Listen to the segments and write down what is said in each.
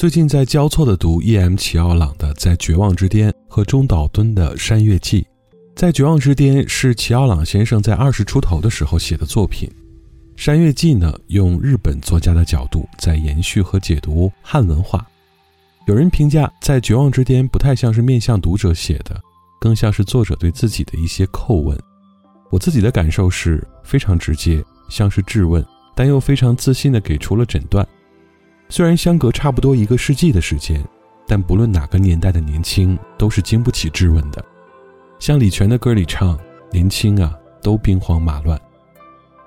最近在交错的读 E.M. 齐奥朗的《在绝望之巅》和中岛敦的《山月记》。在绝望之巅是齐奥朗先生在二十出头的时候写的作品，《山月记》呢用日本作家的角度在延续和解读汉文化。有人评价，在绝望之巅不太像是面向读者写的，更像是作者对自己的一些叩问。我自己的感受是非常直接，像是质问，但又非常自信地给出了诊断。虽然相隔差不多一个世纪的时间，但不论哪个年代的年轻都是经不起质问的。像李泉的歌里唱：“年轻啊，都兵荒马乱。”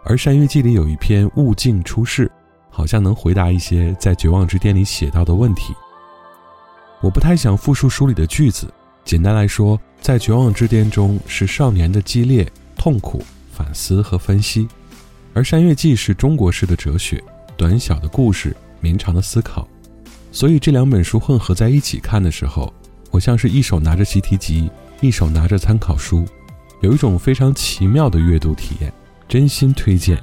而《山月记》里有一篇《物境出世》，好像能回答一些在《绝望之巅》里写到的问题。我不太想复述书里的句子，简单来说，在《绝望之巅》中是少年的激烈、痛苦、反思和分析，而《山月记》是中国式的哲学，短小的故事。绵长的思考，所以这两本书混合在一起看的时候，我像是一手拿着习题集，一手拿着参考书，有一种非常奇妙的阅读体验。真心推荐，《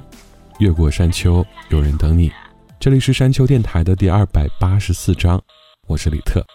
越过山丘》，有人等你。这里是山丘电台的第二百八十四章，我是李特。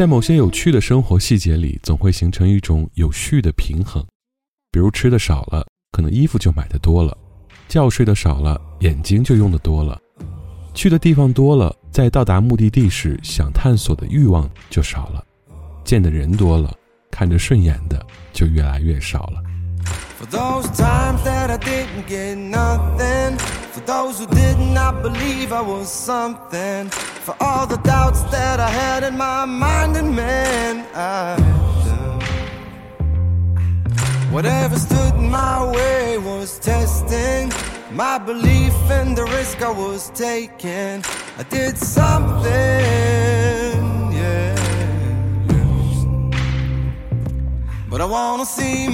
在某些有趣的生活细节里，总会形成一种有序的平衡。比如吃的少了，可能衣服就买的多了；觉睡的少了，眼睛就用的多了；去的地方多了，在到达目的地时想探索的欲望就少了；见的人多了，看着顺眼的就越来越少了。For those who did not believe I was something. For all the doubts that I had in my mind and man, I Whatever stood in my way was testing my belief in the risk I was taking. I did something, yeah. But I wanna see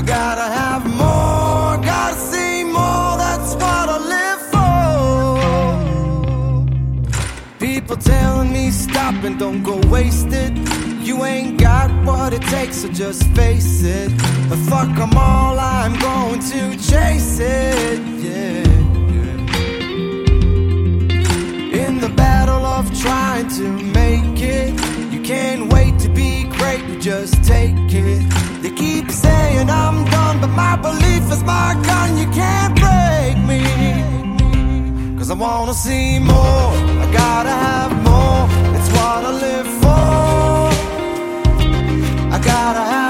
I gotta have more, gotta see more, that's what I live for. People telling me stop and don't go wasted. You ain't got what it takes, so just face it. But fuck I'm all, I'm going to chase it, yeah. In the battle of trying to make it, you can't wait to be great, you just take my belief is my gun, you can't break me. Cause I wanna see more, I gotta have more. It's what I live for. I gotta have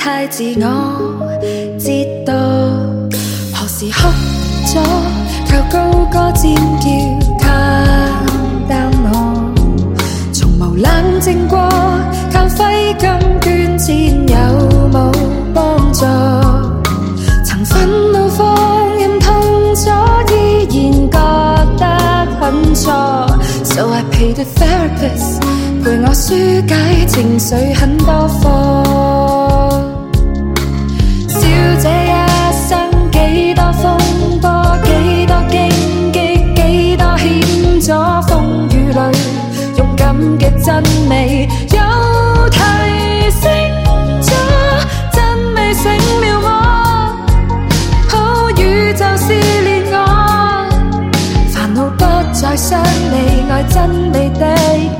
太自我，折堕。何时哭咗？求高歌尖叫靠淡我，从无冷静过，靠挥金捐钱有冇帮助？曾愤怒放任痛咗，依然觉得很错。So I paid a therapist，陪我纾解情绪很多课。真味有提醒咗，真味醒了我，好宇宙撕裂我，烦恼不再伤你，爱真味的。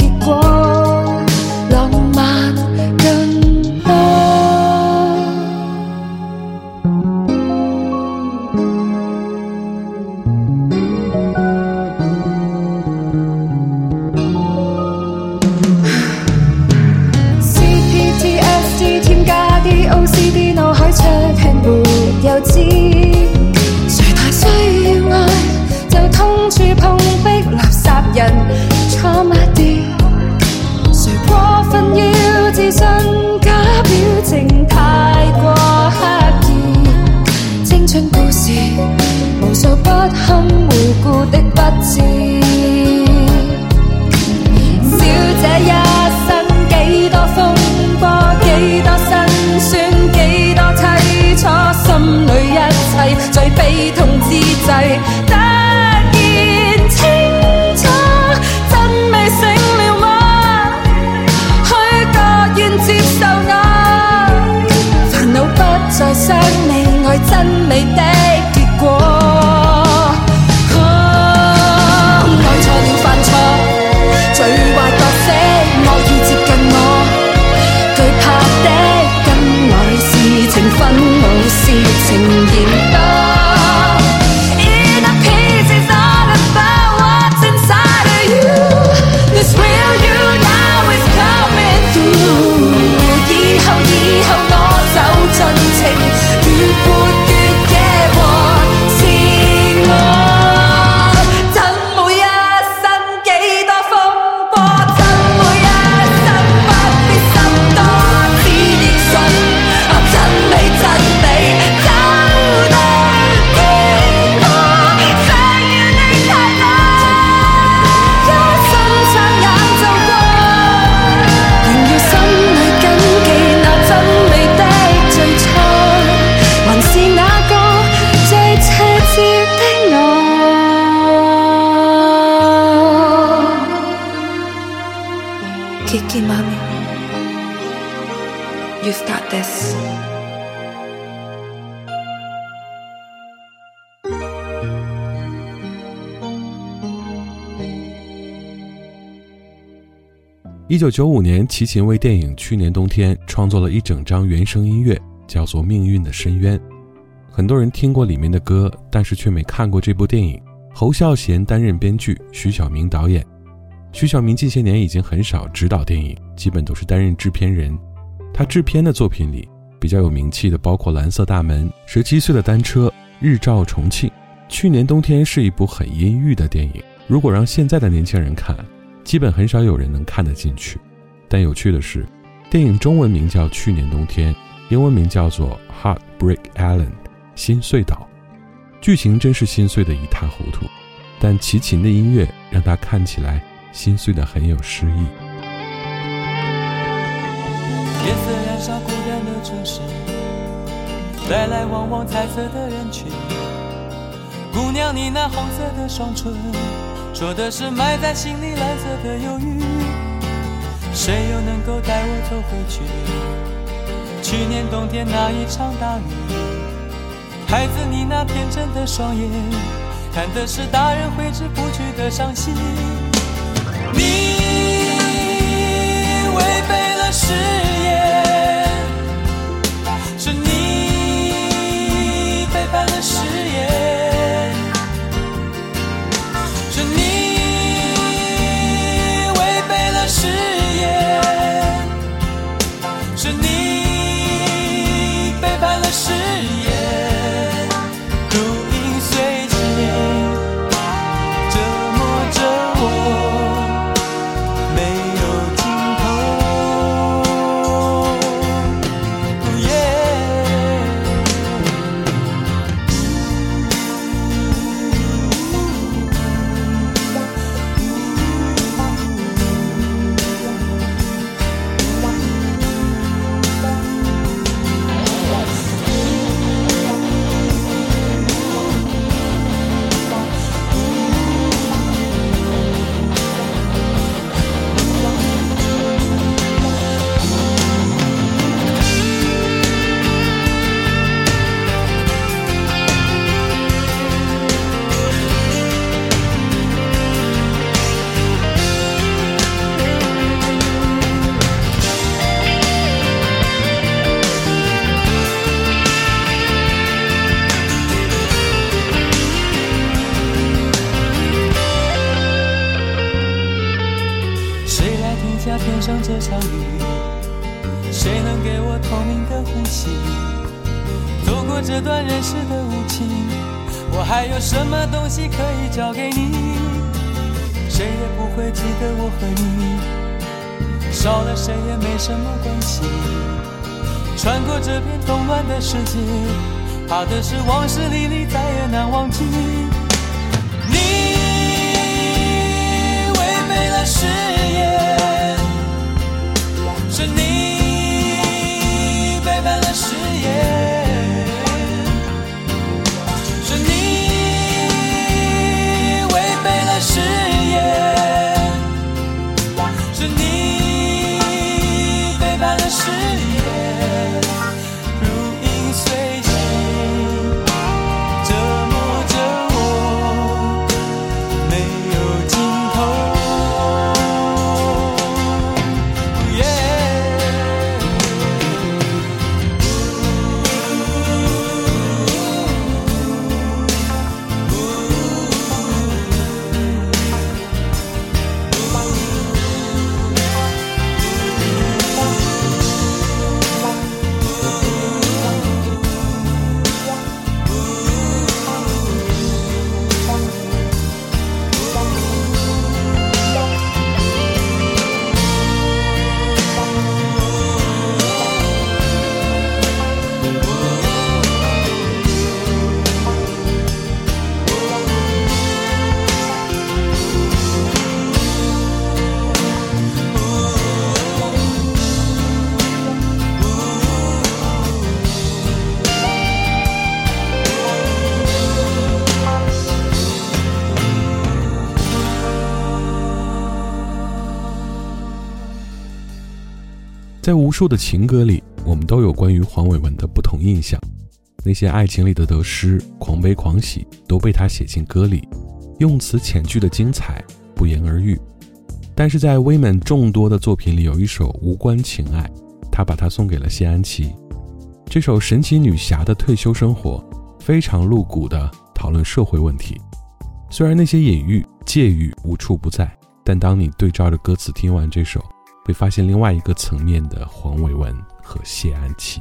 一九九五年，齐秦为电影《去年冬天》创作了一整张原声音乐，叫做《命运的深渊》。很多人听过里面的歌，但是却没看过这部电影。侯孝贤担任编剧，徐晓明导演。徐晓明近些年已经很少执导电影，基本都是担任制片人。他制片的作品里比较有名气的包括《蓝色大门》《十七岁的单车》《日照重庆》。去年冬天是一部很阴郁的电影，如果让现在的年轻人看。基本很少有人能看得进去，但有趣的是，电影中文名叫《去年冬天》，英文名叫做《Heartbreak Island》，心碎岛。剧情真是心碎的一塌糊涂，但齐秦的音乐让他看起来心碎的很有诗意。夜色色色孤单的的的城市，来来往往彩人群，姑娘你那红双唇。说的是埋在心里蓝色的忧郁，谁又能够带我走回去？去年冬天那一场大雨，孩子你那天真的双眼，看的是大人挥之不去的伤心。你违背了誓言。和你，少了谁也没什么关系。穿过这片动乱的世界，怕的是往事历历，再也难忘记。你违背了言。在无数的情歌里，我们都有关于黄伟文的不同印象。那些爱情里的得失、狂悲狂喜，都被他写进歌里，用词遣句的精彩不言而喻。但是在 Women 众多的作品里，有一首无关情爱，他把它送给了谢安琪。这首《神奇女侠的退休生活》非常露骨地讨论社会问题。虽然那些隐喻、借喻无处不在，但当你对照着歌词听完这首，会发现另外一个层面的黄伟文和谢安琪。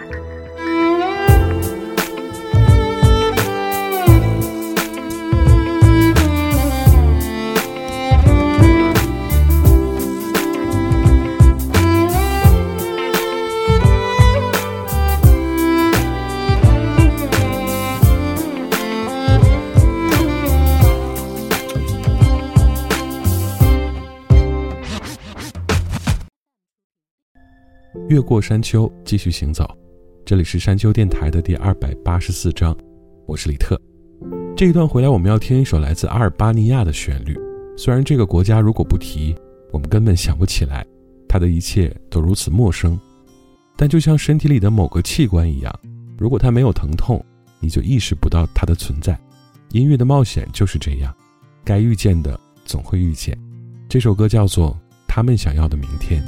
越过山丘，继续行走。这里是山丘电台的第二百八十四章，我是李特。这一段回来，我们要听一首来自阿尔巴尼亚的旋律。虽然这个国家如果不提，我们根本想不起来，它的一切都如此陌生。但就像身体里的某个器官一样，如果它没有疼痛，你就意识不到它的存在。音乐的冒险就是这样，该遇见的总会遇见。这首歌叫做。他们想要的明天。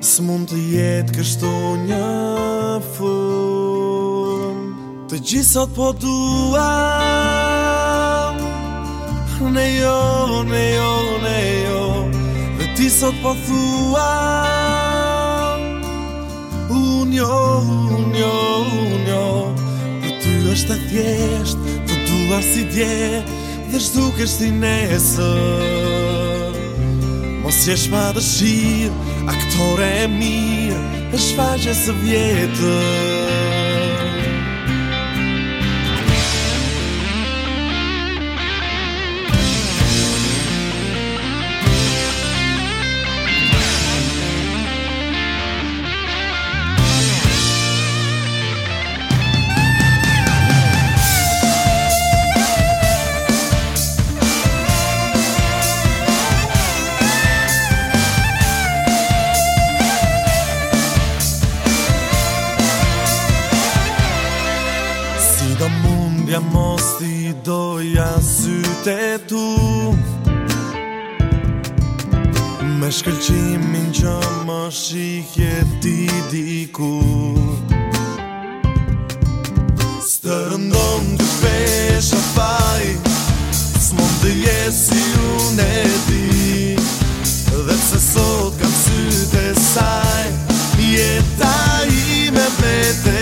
Së mund të jetë kështu një fun Të gjithësot po duam Ne jo, ne jo, ne jo Dhe ti sot po thua Unë jo, unë jo, unë jo Për ty është të thjesht Për ty është si dje Dhe shtu i nesë Mos jesh ma dëshirë aktore e mirë, është faqe së vjetër. Si doja sytë e tu Me shkëllqimin që më shikje ti diku Së të rëndon të shpesha faj Së mund të jesi unë e ti Dhe se sot kam sytë e saj Jeta me vete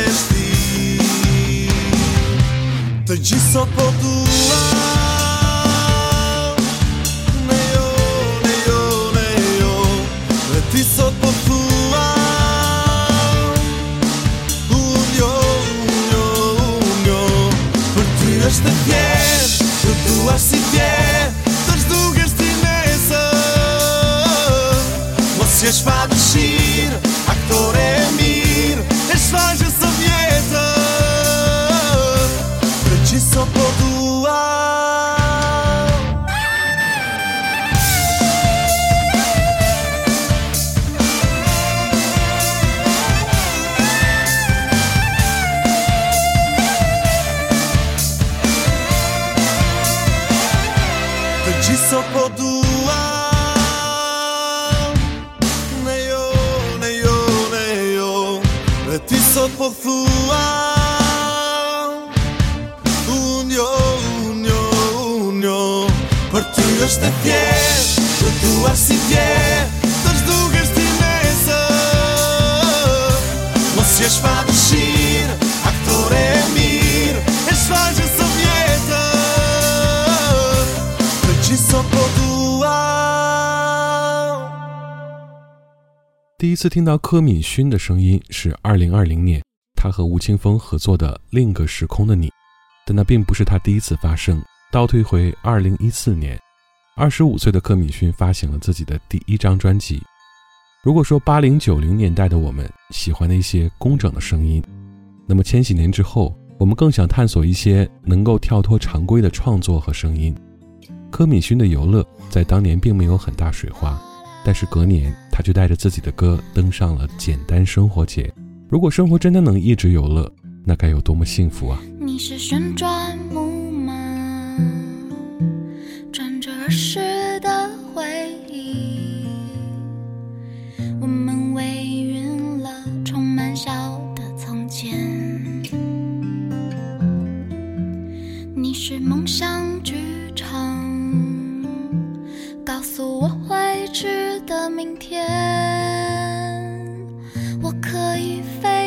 Të gjithë sot po dua Ne jo, ne jo, ne jo Dhe sot po fua Unë jo, unë jo, unë jo Për ty është të pjesh dua si ti sot po thua Unë jo, unë jo, unë jo Për ty është e fje tu duar si fje Të shduke shti mesë Mos jesh pa dëshirë Aktore e mirë E shvajgjë së vjetë Për ti sot po thua 第一次听到柯敏勋的声音是二零二零年，他和吴青峰合作的《另一个时空的你》，但那并不是他第一次发声。倒退回二零一四年，二十五岁的柯敏勋发行了自己的第一张专辑。如果说八零九零年代的我们喜欢那些工整的声音，那么千禧年之后，我们更想探索一些能够跳脱常规的创作和声音。柯敏勋的《游乐》在当年并没有很大水花。但是隔年，他却带着自己的歌登上了简单生活节。如果生活真的能一直有乐，那该有多么幸福啊！你是旋转木马，转着儿时的回忆，我们微晕了，充满笑的从前。你是梦想剧场，告诉我。未知的明天，我可以飞。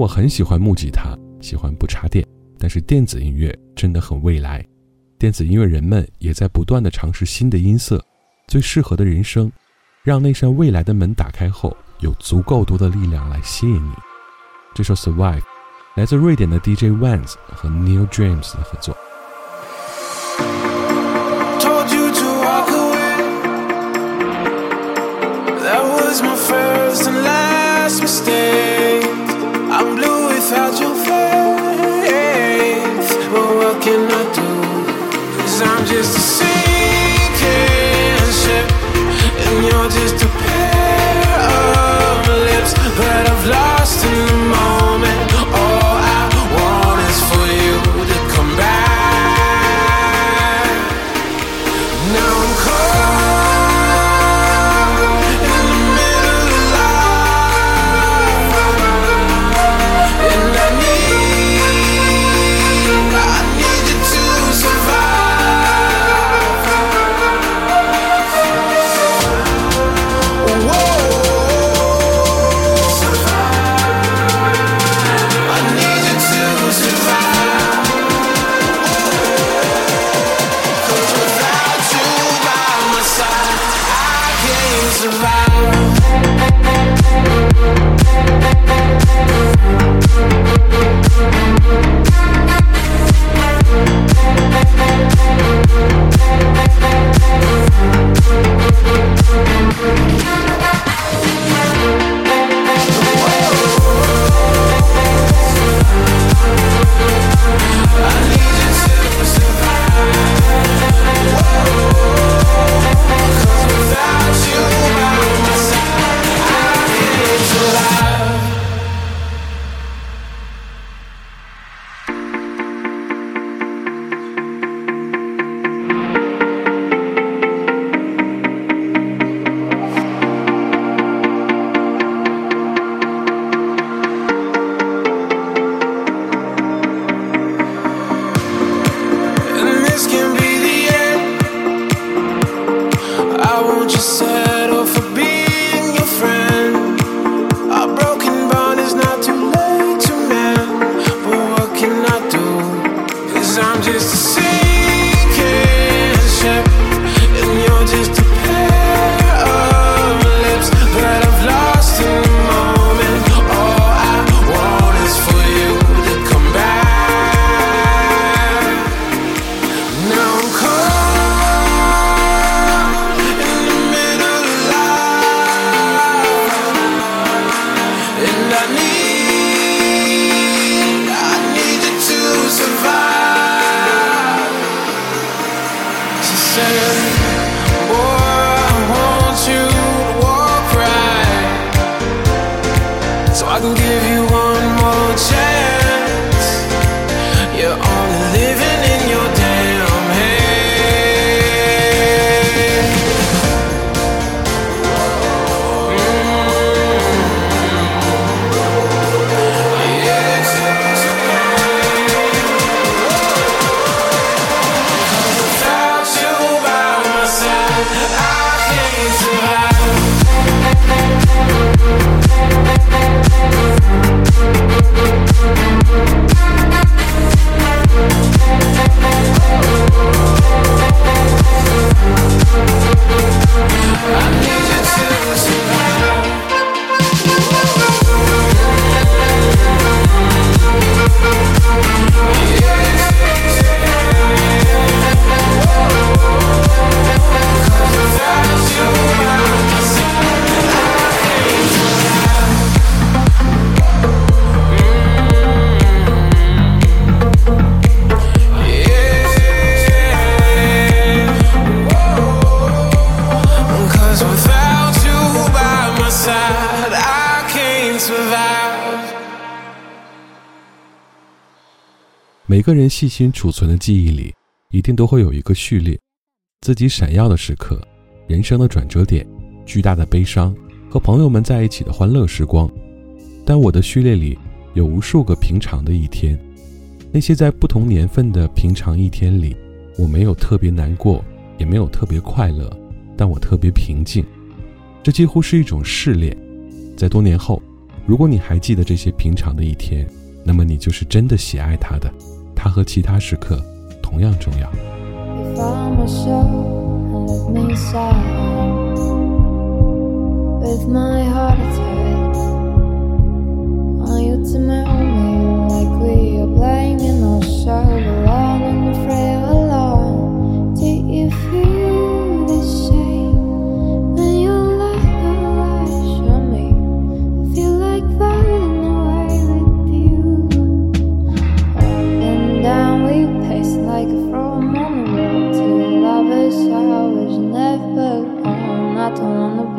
我很喜欢木吉他，喜欢不插电。但是电子音乐真的很未来，电子音乐人们也在不断的尝试新的音色，最适合的人生，让那扇未来的门打开后，有足够多的力量来吸引你。这首《s u r v i v e 来自瑞典的 DJ a n e s 和 Neil James 的合作。answer 每个人细心储存的记忆里，一定都会有一个序列：自己闪耀的时刻、人生的转折点、巨大的悲伤和朋友们在一起的欢乐时光。但我的序列里有无数个平常的一天，那些在不同年份的平常一天里，我没有特别难过，也没有特别快乐，但我特别平静。这几乎是一种试炼。在多年后，如果你还记得这些平常的一天，那么你就是真的喜爱他的。它和其他时刻同样重要。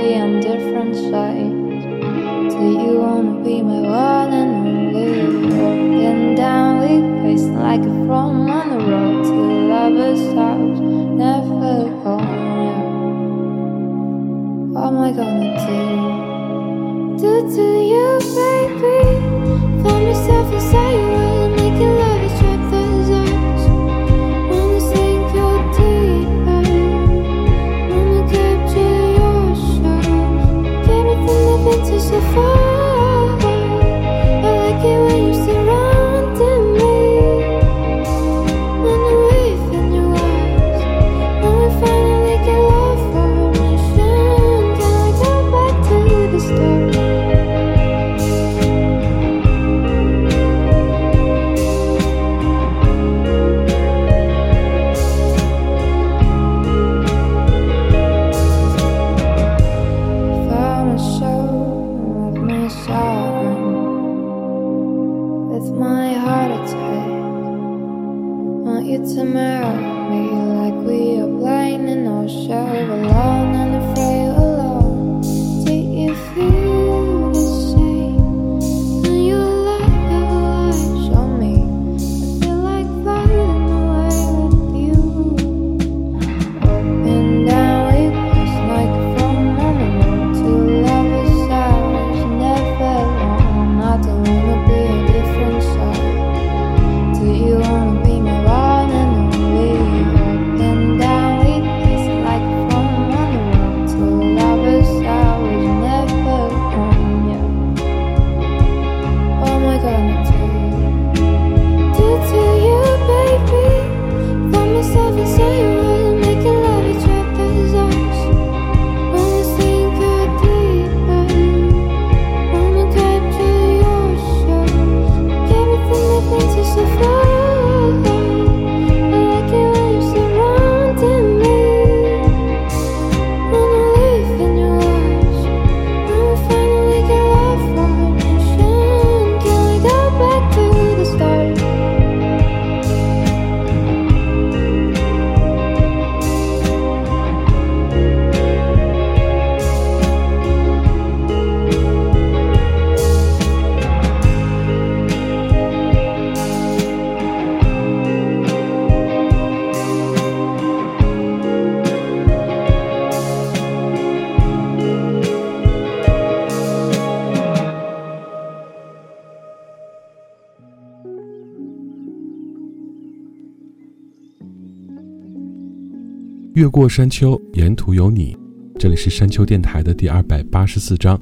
be on different sides. Do you wanna be my one and only? Broken down, we faced like a from on the road to lovers' house, never home. What am I gonna do? Do to you, baby? Find yourself inside you. 越过山丘，沿途有你。这里是山丘电台的第二百八十四章。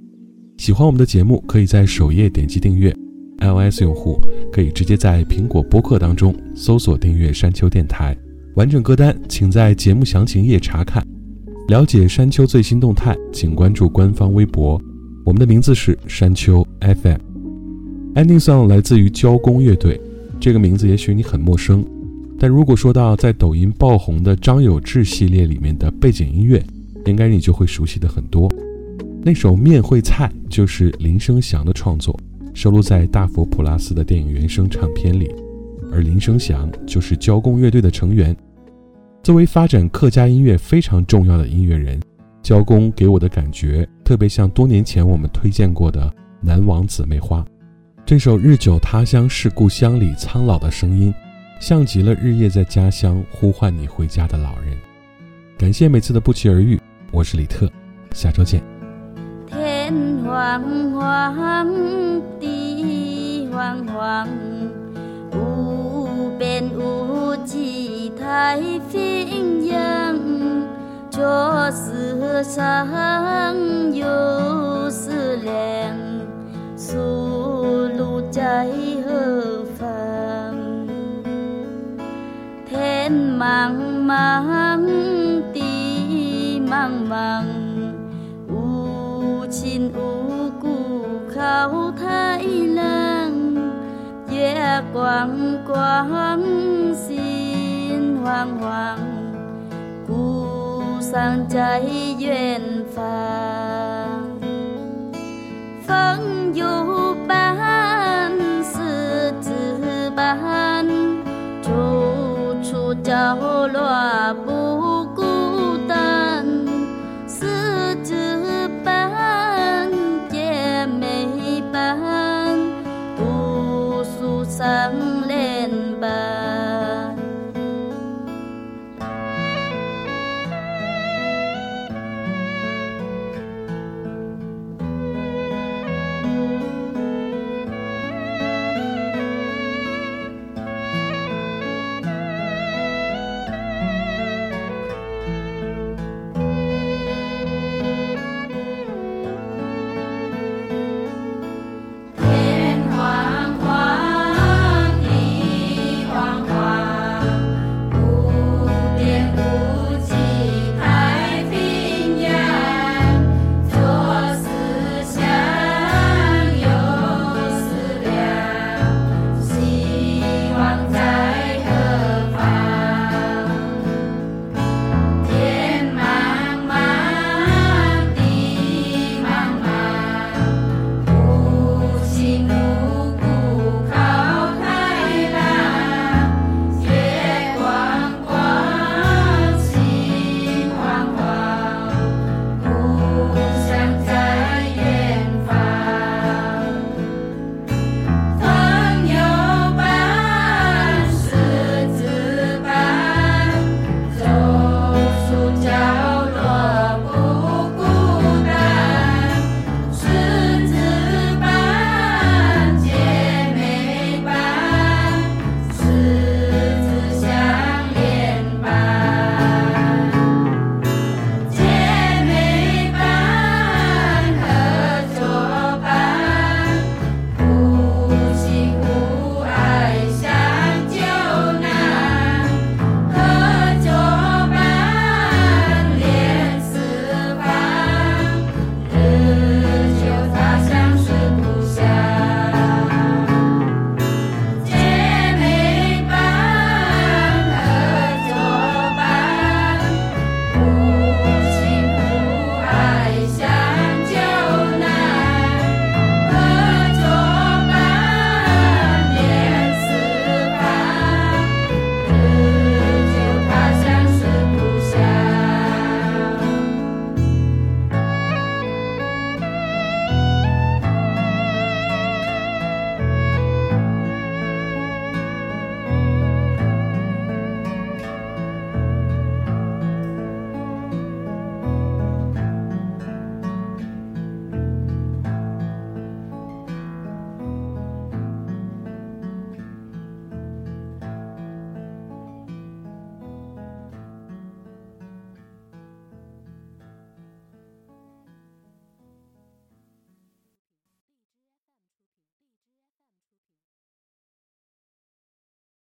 喜欢我们的节目，可以在首页点击订阅。iOS 用户可以直接在苹果播客当中搜索订阅山丘电台。完整歌单请在节目详情页查看。了解山丘最新动态，请关注官方微博。我们的名字是山丘 FM。Ending Song 来自于交工乐队，这个名字也许你很陌生。但如果说到在抖音爆红的张有志系列里面的背景音乐，应该你就会熟悉的很多。那首《面会菜》就是林声祥的创作，收录在大佛普拉斯的电影原声唱片里。而林声祥就是交工乐队的成员，作为发展客家音乐非常重要的音乐人，交工给我的感觉特别像多年前我们推荐过的《南王姊妹花》这首《日久他乡是故乡》里苍老的声音。像极了日夜在家乡呼唤你回家的老人。感谢每次的不期而遇，我是李特，下周见。天黄黄地黄黄，无边无际太平洋，左思上有思量，思路在何方。茫茫地茫茫，无亲无故靠太郎，月光光心慌慌，孤丧在远方，风有伴，半世伴。角落不。